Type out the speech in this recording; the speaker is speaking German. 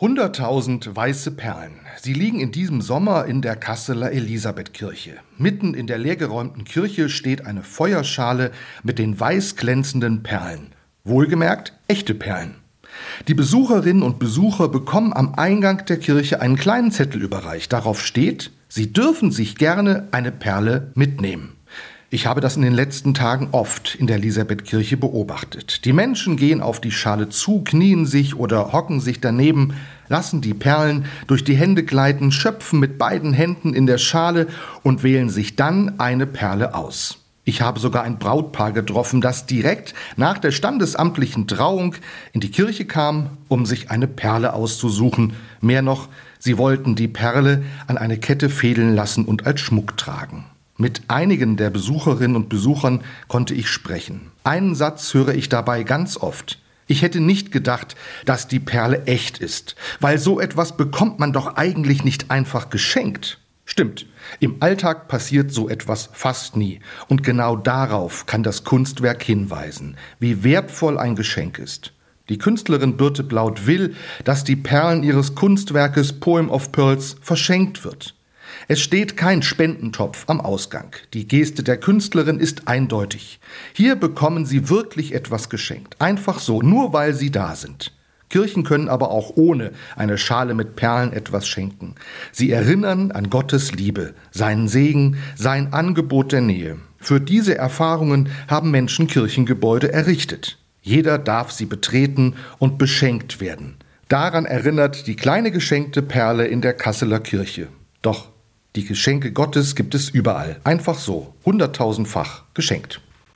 Hunderttausend weiße Perlen. Sie liegen in diesem Sommer in der Kasseler Elisabethkirche. Mitten in der leergeräumten Kirche steht eine Feuerschale mit den weiß glänzenden Perlen. Wohlgemerkt echte Perlen. Die Besucherinnen und Besucher bekommen am Eingang der Kirche einen kleinen Zettel überreicht. Darauf steht, sie dürfen sich gerne eine Perle mitnehmen. Ich habe das in den letzten Tagen oft in der Elisabethkirche beobachtet. Die Menschen gehen auf die Schale zu, knien sich oder hocken sich daneben, lassen die Perlen durch die Hände gleiten, schöpfen mit beiden Händen in der Schale und wählen sich dann eine Perle aus. Ich habe sogar ein Brautpaar getroffen, das direkt nach der standesamtlichen Trauung in die Kirche kam, um sich eine Perle auszusuchen. Mehr noch, sie wollten die Perle an eine Kette fädeln lassen und als Schmuck tragen. Mit einigen der Besucherinnen und Besuchern konnte ich sprechen. Einen Satz höre ich dabei ganz oft. Ich hätte nicht gedacht, dass die Perle echt ist, weil so etwas bekommt man doch eigentlich nicht einfach geschenkt. Stimmt, im Alltag passiert so etwas fast nie. Und genau darauf kann das Kunstwerk hinweisen, wie wertvoll ein Geschenk ist. Die Künstlerin Birte Blaut will, dass die Perlen ihres Kunstwerkes Poem of Pearls verschenkt wird. Es steht kein Spendentopf am Ausgang. Die Geste der Künstlerin ist eindeutig. Hier bekommen Sie wirklich etwas geschenkt. Einfach so, nur weil Sie da sind. Kirchen können aber auch ohne eine Schale mit Perlen etwas schenken. Sie erinnern an Gottes Liebe, seinen Segen, sein Angebot der Nähe. Für diese Erfahrungen haben Menschen Kirchengebäude errichtet. Jeder darf sie betreten und beschenkt werden. Daran erinnert die kleine geschenkte Perle in der Kasseler Kirche. Doch die Geschenke Gottes gibt es überall. Einfach so, hunderttausendfach geschenkt.